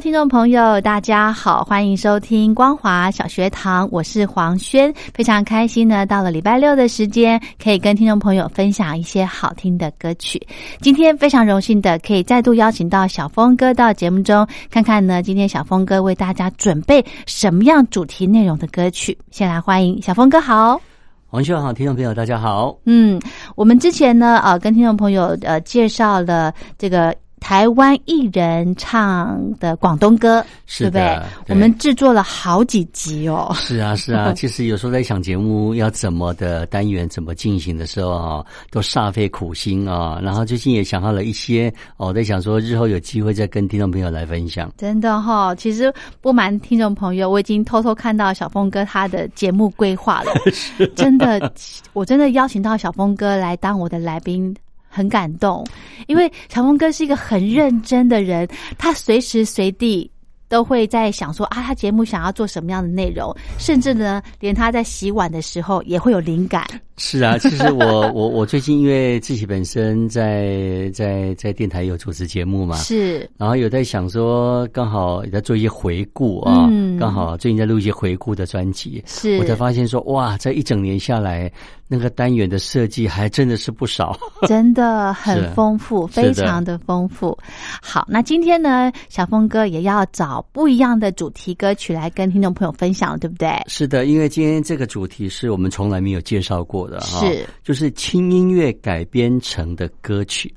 听众朋友，大家好，欢迎收听光华小学堂，我是黄轩，非常开心呢，到了礼拜六的时间，可以跟听众朋友分享一些好听的歌曲。今天非常荣幸的可以再度邀请到小峰哥到节目中，看看呢，今天小峰哥为大家准备什么样主题内容的歌曲。先来欢迎小峰哥，好，黄轩好，听众朋友大家好。嗯，我们之前呢，呃，跟听众朋友呃介绍了这个。台湾艺人唱的广东歌，对不对？我们制作了好几集哦。是啊，是啊。其实有时候在想节目要怎么的单元怎么进行的时候啊，都煞费苦心啊。然后最近也想到了一些，我在想说日后有机会再跟听众朋友来分享。真的哈，其实不瞒听众朋友，我已经偷偷看到小峰哥他的节目规划了。真的，我真的邀请到小峰哥来当我的来宾。很感动，因为长风哥是一个很认真的人，他随时随地都会在想说啊，他节目想要做什么样的内容，甚至呢，连他在洗碗的时候也会有灵感。是啊，其实我我我最近因为自己本身在在在电台有主持节目嘛，是，然后有在想说，刚好也在做一些回顾啊，嗯。刚好最近在录一些回顾的专辑，是，我才发现说，哇，这一整年下来，那个单元的设计还真的是不少，真的很丰富，非常的丰富。好，那今天呢，小峰哥也要找不一样的主题歌曲来跟听众朋友分享，对不对？是的，因为今天这个主题是我们从来没有介绍过的。是，就是轻音乐改编成的歌曲。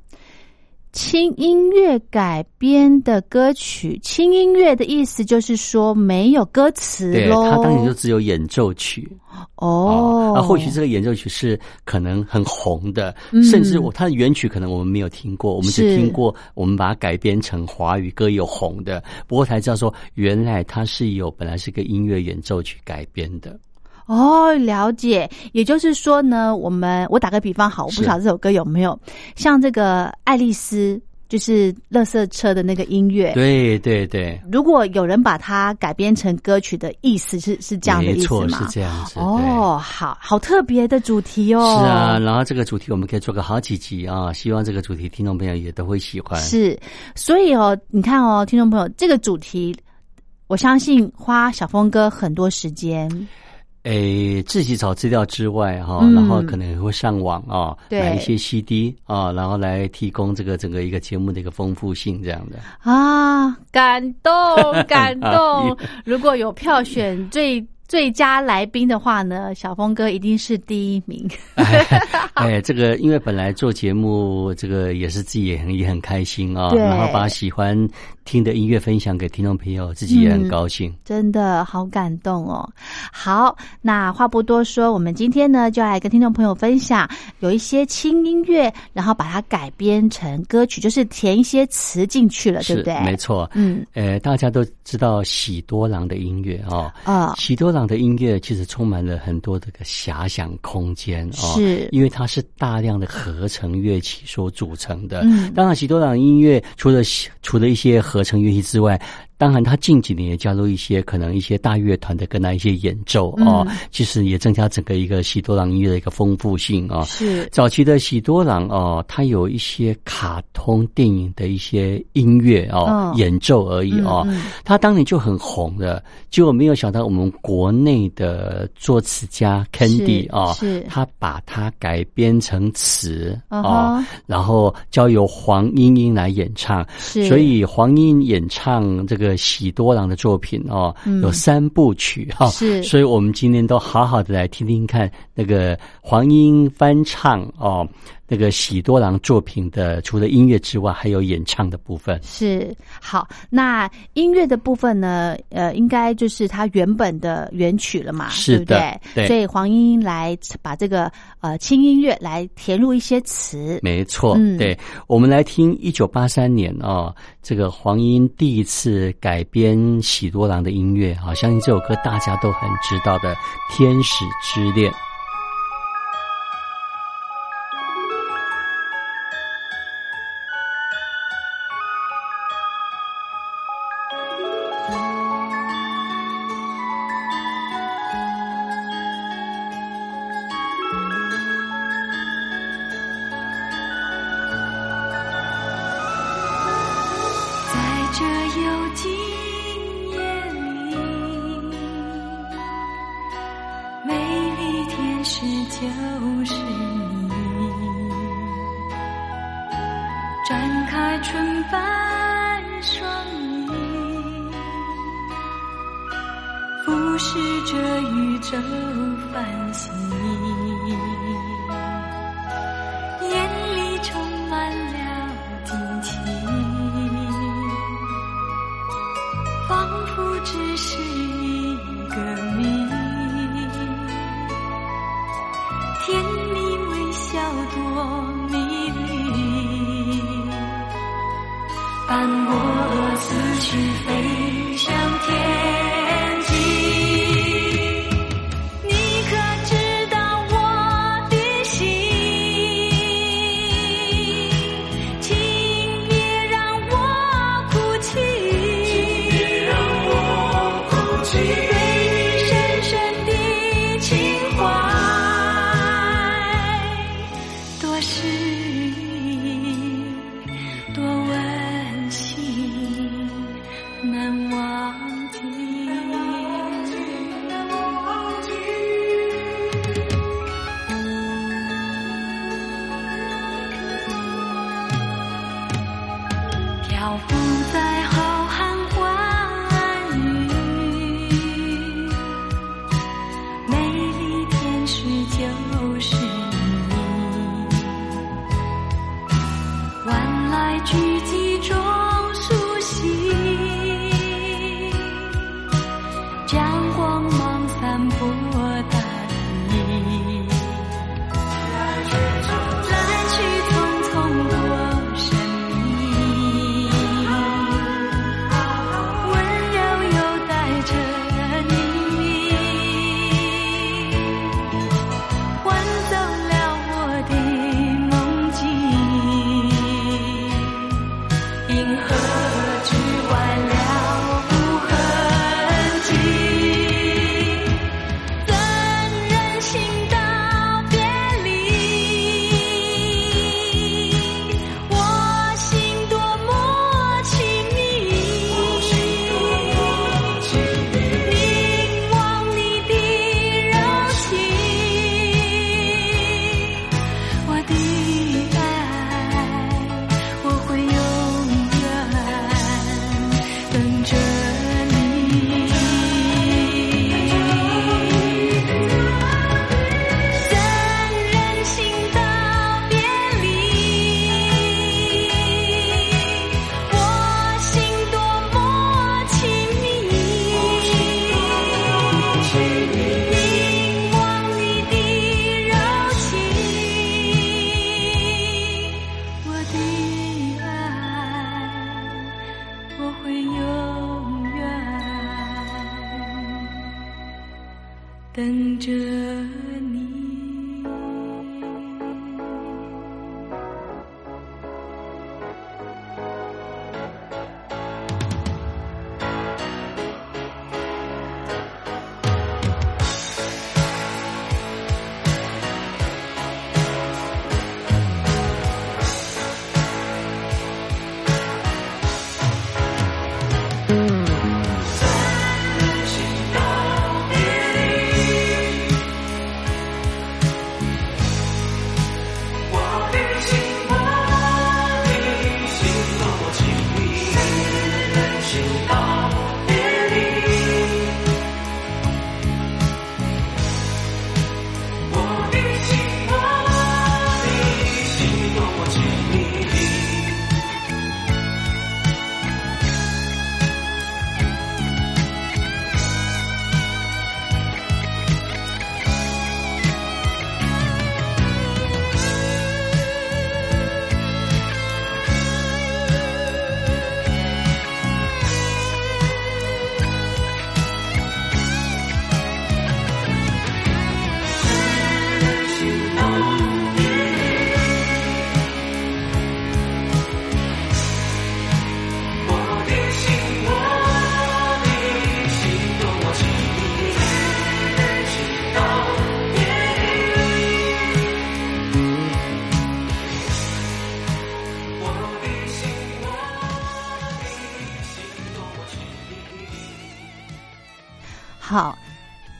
轻音乐改编的歌曲，轻音乐的意思就是说没有歌词对，他当年就只有演奏曲哦。那或许这个演奏曲是可能很红的，甚至我它的原曲可能我们没有听过，我们只听过我们把它改编成华语歌有红的。不过才知道说，原来它是有本来是个音乐演奏曲改编的。哦，了解。也就是说呢，我们我打个比方，好，我不晓得这首歌有没有像这个爱丽丝，就是乐色车的那个音乐。对对对。如果有人把它改编成歌曲的意思是是这样的意思吗？是这样子。哦，好好特别的主题哦。是啊，然后这个主题我们可以做个好几集啊，希望这个主题听众朋友也都会喜欢。是，所以哦，你看哦，听众朋友，这个主题，我相信花小峰哥很多时间。诶，自己找资料之外，哈，然后可能会上网啊，买一些 CD 啊，然后来提供这个整个一个节目的一个丰富性，这样的啊，感动 感动。如果有票选最。最佳来宾的话呢，小峰哥一定是第一名。哎，这个因为本来做节目，这个也是自己也很也很开心啊，然后把喜欢听的音乐分享给听众朋友，自己也很高兴。真的好感动哦！好，那话不多说，我们今天呢就来跟听众朋友分享，有一些轻音乐，然后把它改编成歌曲，就是填一些词进去了，对不对？没错。嗯，呃，大家都知道喜多郎的音乐哦，啊，喜多。的音乐其实充满了很多这个遐想空间哦，是因为它是大量的合成乐器所组成的。嗯，当然，许多朗音乐除了除了一些合成乐器之外。当然，他近几年也加入一些可能一些大乐团的跟他一些演奏哦，其实也增加整个一个喜多郎音乐的一个丰富性啊。是。早期的喜多郎哦，他有一些卡通电影的一些音乐哦演奏而已哦，他当年就很红的，结果没有想到我们国内的作词家 Candy 啊，是。他把它改编成词哦，然后交由黄莺莺来演唱，是。所以黄莺莺演唱这个。个喜多郎的作品哦，有三部曲哈，是，所以我们今天都好好的来听听看那个黄英翻唱哦。那个喜多郎作品的，除了音乐之外，还有演唱的部分。是好，那音乐的部分呢？呃，应该就是他原本的原曲了嘛，是的，对。所以黄莺莺来把这个呃轻音乐来填入一些词，没错。嗯，对。我们来听一九八三年哦，这个黄莺第一次改编喜多郎的音乐啊，相信这首歌大家都很知道的《天使之恋》。情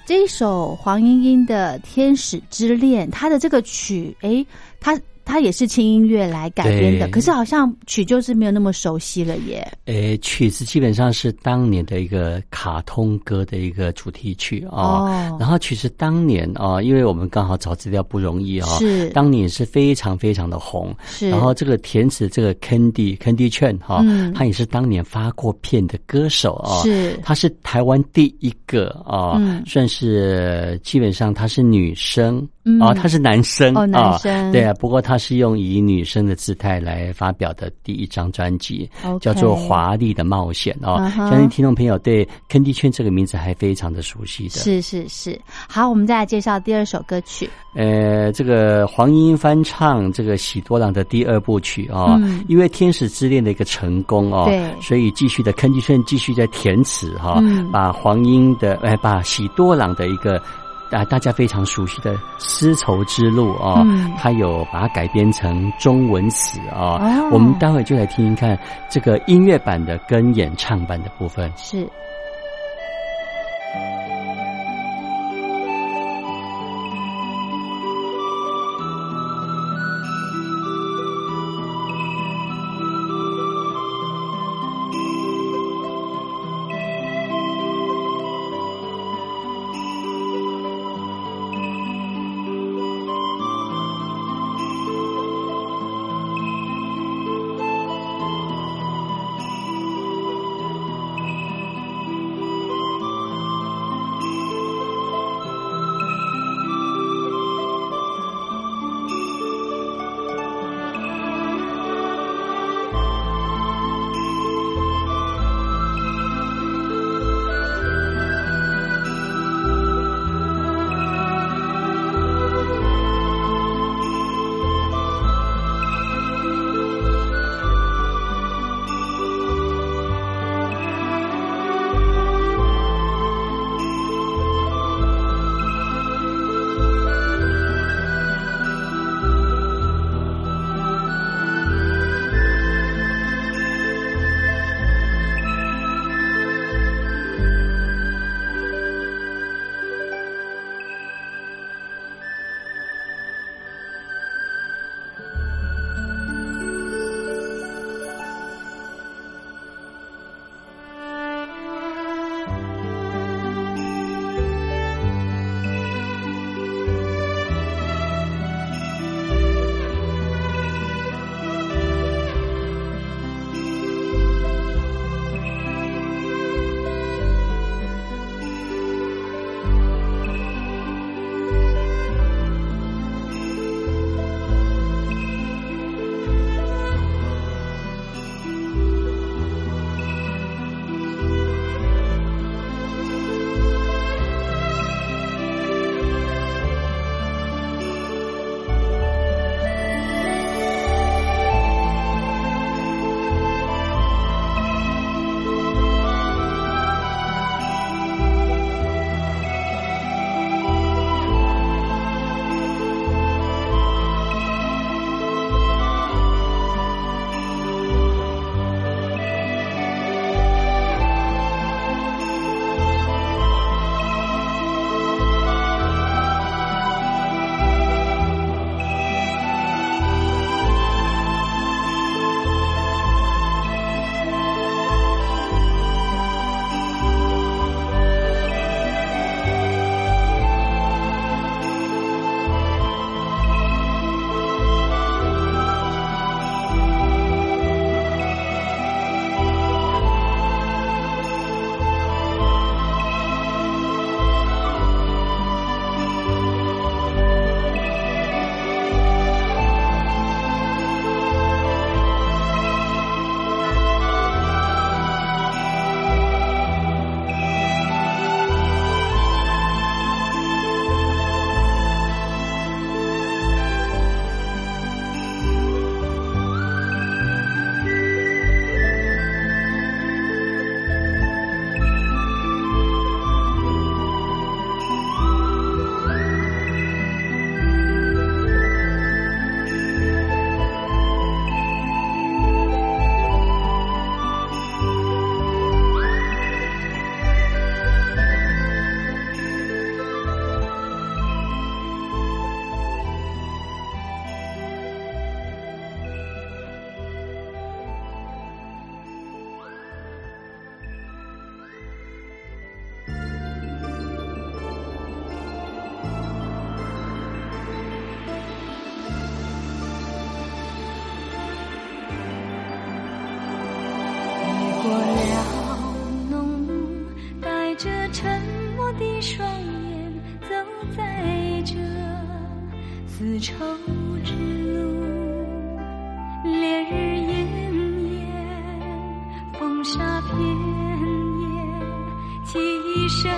这一首黄莺莺的《天使之恋》，它的这个曲，诶，它。它也是轻音乐来改编的，可是好像曲就是没有那么熟悉了耶。诶，曲子基本上是当年的一个卡通歌的一个主题曲啊。然后曲子当年啊，因为我们刚好找资料不容易啊，是当年是非常非常的红。是，然后这个填词这个 Candy Candy Chen 哈，他也是当年发过片的歌手啊。是，他是台湾第一个啊，算是基本上他是女生。哦，他是男生哦，男生对啊，不过他是用以女生的姿态来发表的第一张专辑，叫做《华丽的冒险》哦。相信听众朋友对坑地圈这个名字还非常的熟悉的。是是是，好，我们再来介绍第二首歌曲。呃，这个黄莺翻唱这个喜多郎的第二部曲啊，因为《天使之恋》的一个成功哦，对，所以继续的坑地圈继续在填词哈，把黄莺的哎，把喜多郎的一个。啊，大家非常熟悉的《丝绸之路》啊，它有把它改编成中文词啊。我们待会就来听一看这个音乐版的跟演唱版的部分。是。丝绸之路，烈日炎炎，风沙遍野，记忆深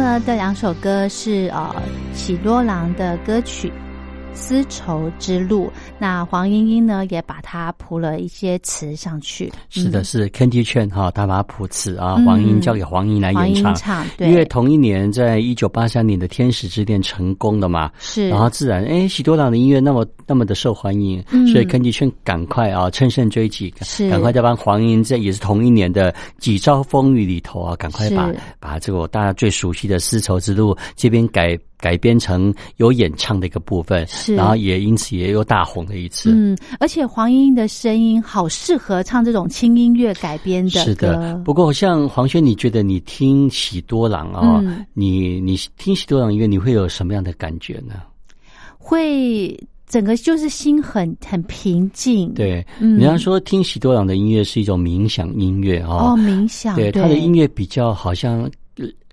呢这两首歌是呃喜多郎的歌曲《丝绸之路》，那黄莺莺呢也把它谱了一些词上去。是的，嗯。是 Candy c h n 哈，他把它谱词啊，黄莺交给黄莺来演唱。唱对，因为同一年，在一九八三年的《天使之恋》成功了嘛，是，然后自然，哎，喜多朗的音乐那么那么的受欢迎，嗯。所以根据圈赶快啊，乘胜追击，是。赶快再帮黄莺，这也是同一年的几招风雨里头啊，赶快把把这个大家最熟悉的《丝绸之路》这边改改编成有演唱的一个部分，是然后也因此也有大红了一次。嗯，而且黄莺莺的声音好适合唱这种轻音乐改编的是的，不过像黄轩，你觉得你听喜多郎啊、嗯你你听喜多郎音乐，你会有什么样的感觉呢？会整个就是心很很平静。，对，嗯人家说听喜多郎的音乐是一种冥想音乐啊、哦，冥想，对他的音乐比较好像。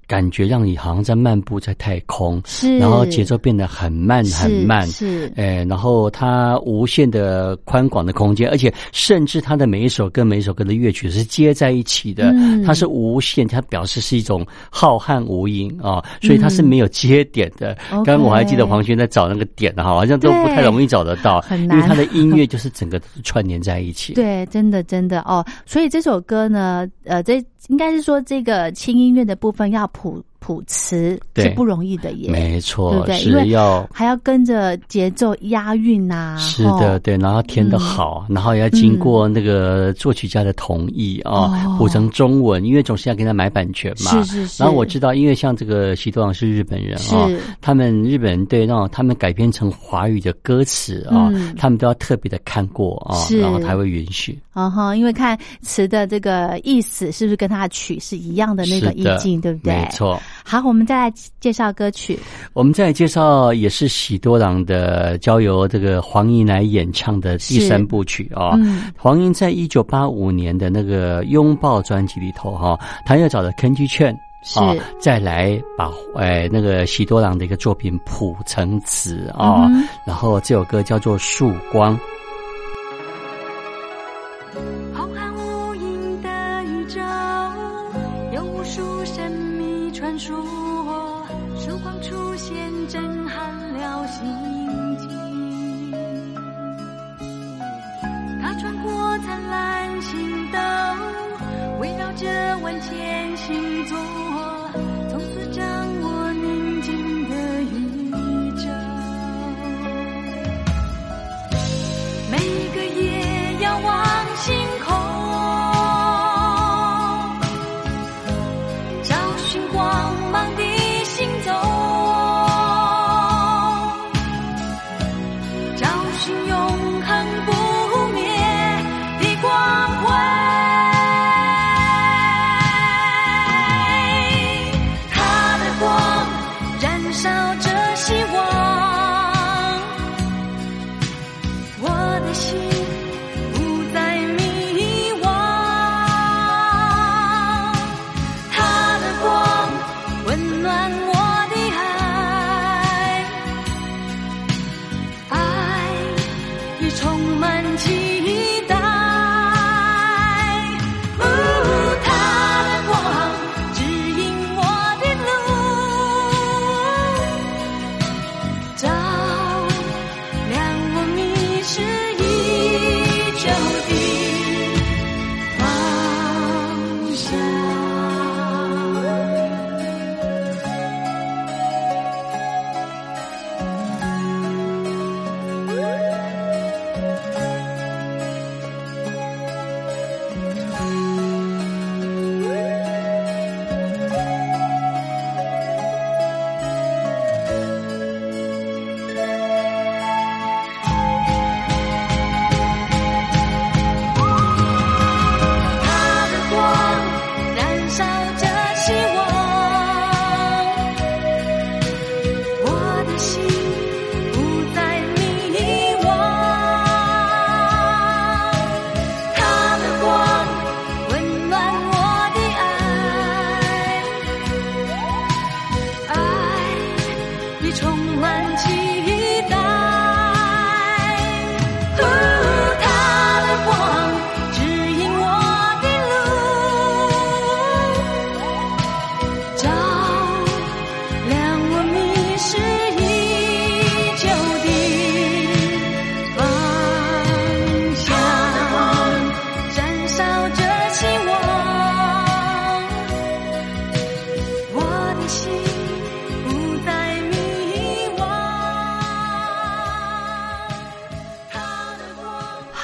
呃感觉让你好像在漫步在太空，是，然后节奏变得很慢很慢，是。哎，然后它无限的宽广的空间，而且甚至它的每一首歌每一首歌的乐曲是接在一起的，嗯。它是无限，它表示是一种浩瀚无垠啊、所以它是没有接点的。嗯刚刚我还记得黄轩在找那个点哈，好像都不太容易找得到，很难。因为他的音乐就是整个串联在一起。对，真的真的哦，所以这首歌呢，呃，这应该是说这个轻音乐的部分要谱谱词是不容易的耶，没错，对不对因为是要还要跟着节奏押韵呐、是的，吼对，然后填的好，然后也要经过那个作曲家的同意啊哦，谱成中文，因为总是要给他买版权嘛。是是是然后我知道，因为像这个喜多郎是日本人啊是，他们日本人对那种他们改编成华语的歌词啊嗯，他们都要特别的看过啊是，然后才会允许。嗯哈，因为看词的这个意思是不是跟他的曲是一样的那个意境，对不对？没。错。好，我们再来介绍歌曲。我们再来介绍也是喜多郎的，交由这个黄英来演唱的第三部曲啊、嗯黄英在一九八五年的那个《拥抱》专辑里头哈、他又找了坑剧券。是啊，再来把呃那个喜多郎的一个作品谱成词啊，嗯然后这首歌叫做《曙光》。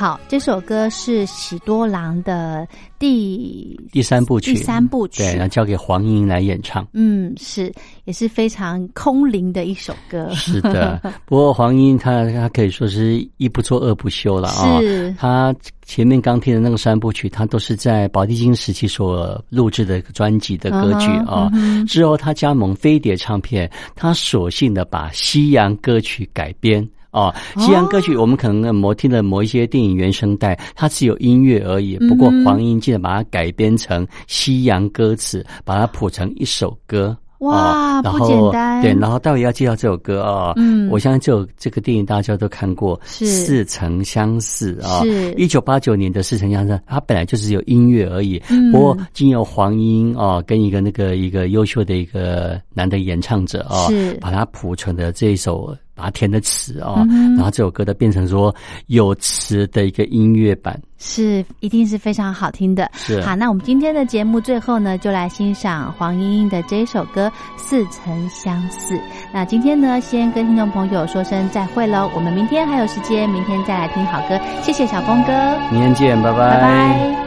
好，这首歌是喜多郎的第第三部曲，第三部曲对，然后交给黄莺来演唱。嗯，是也是非常空灵的一首歌。是的，不过黄莺她她可以说是一不做二不休了啊、是她前面刚听的那个三部曲，她都是在宝丽金时期所录制的专辑的歌曲啊、嗯之后她加盟飞碟唱片，她索性的把西洋歌曲改编。哦，西洋歌曲我们可能某听的某一些电影原声带，它只有音乐而已。不过黄英记得把它改编成西洋歌词，把它谱成一首歌。哇啊然不后简单对，然后待会要介绍这首歌啊、嗯我相信这首这个电影大家都看过，是似曾相识啊。是一九八九年的《似曾相识》，它本来就是有音乐而已，嗯不过经由黄英啊跟一个那个一个优秀的一个男的演唱者啊，是把它谱成的这一首把它填的词哦，然后这首歌的变成说有词的一个音乐版，是一定是非常好听的。是好，那我们今天的节目最后呢，就来欣赏黄莺莺的这一首歌《似曾相似》。那今天呢，先跟听众朋友说声再会喽，我们明天还有时间，明天再来听好歌。谢谢小峰哥，明天见，拜拜拜。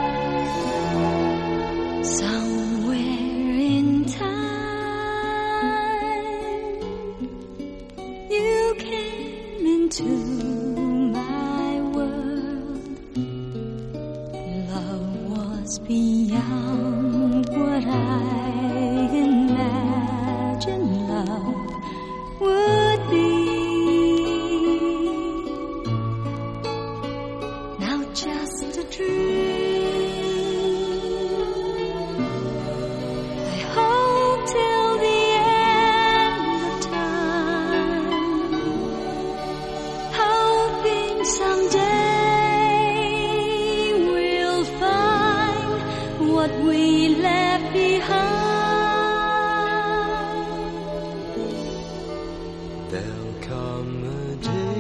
There'll come a day.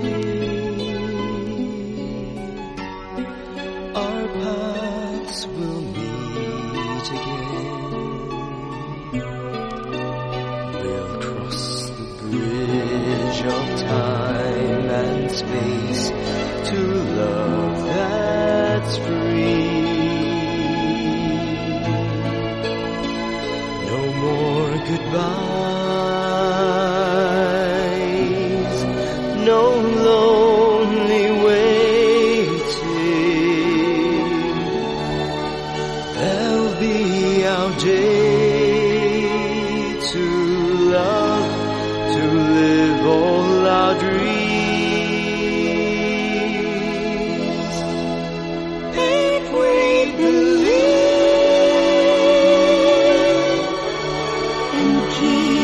me.